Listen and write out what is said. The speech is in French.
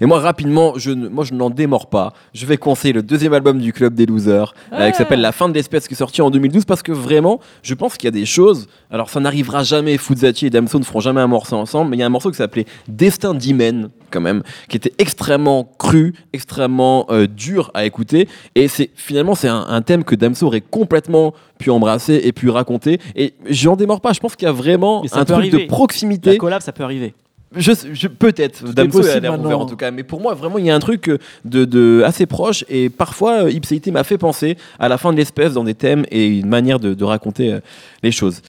Et moi, rapidement, je, ne- moi, je n'en démords pas. Je vais conseiller le deuxième album du Club des Losers, euh, Ah. qui s'appelle La fin de l'espèce, qui est sorti en 2012, parce que vraiment, je pense qu'il y a des choses. Alors, ça n'arrivera jamais. Fuzati et Damso ne feront jamais un morceau ensemble, mais il y a un morceau qui s'appelait Destin d'Hymen, quand même, qui était extrêmement cru, extrêmement euh, dur à écouter. Et c'est finalement, c'est un, un thème que Damso aurait complètement pu embrasser et pu raconter. Et j'en démords pas. Je pense qu'il y a vraiment Mais ça un peut truc arriver. de proximité. La collab, ça peut arriver. Je, je- peut-être. Damso a l'air ouvert en tout cas, mais pour moi vraiment il y a un truc euh, de, de assez proche et parfois euh, Ipséité m'a fait penser à la fin de l'espèce dans des thèmes et une manière de, de raconter euh, les choses.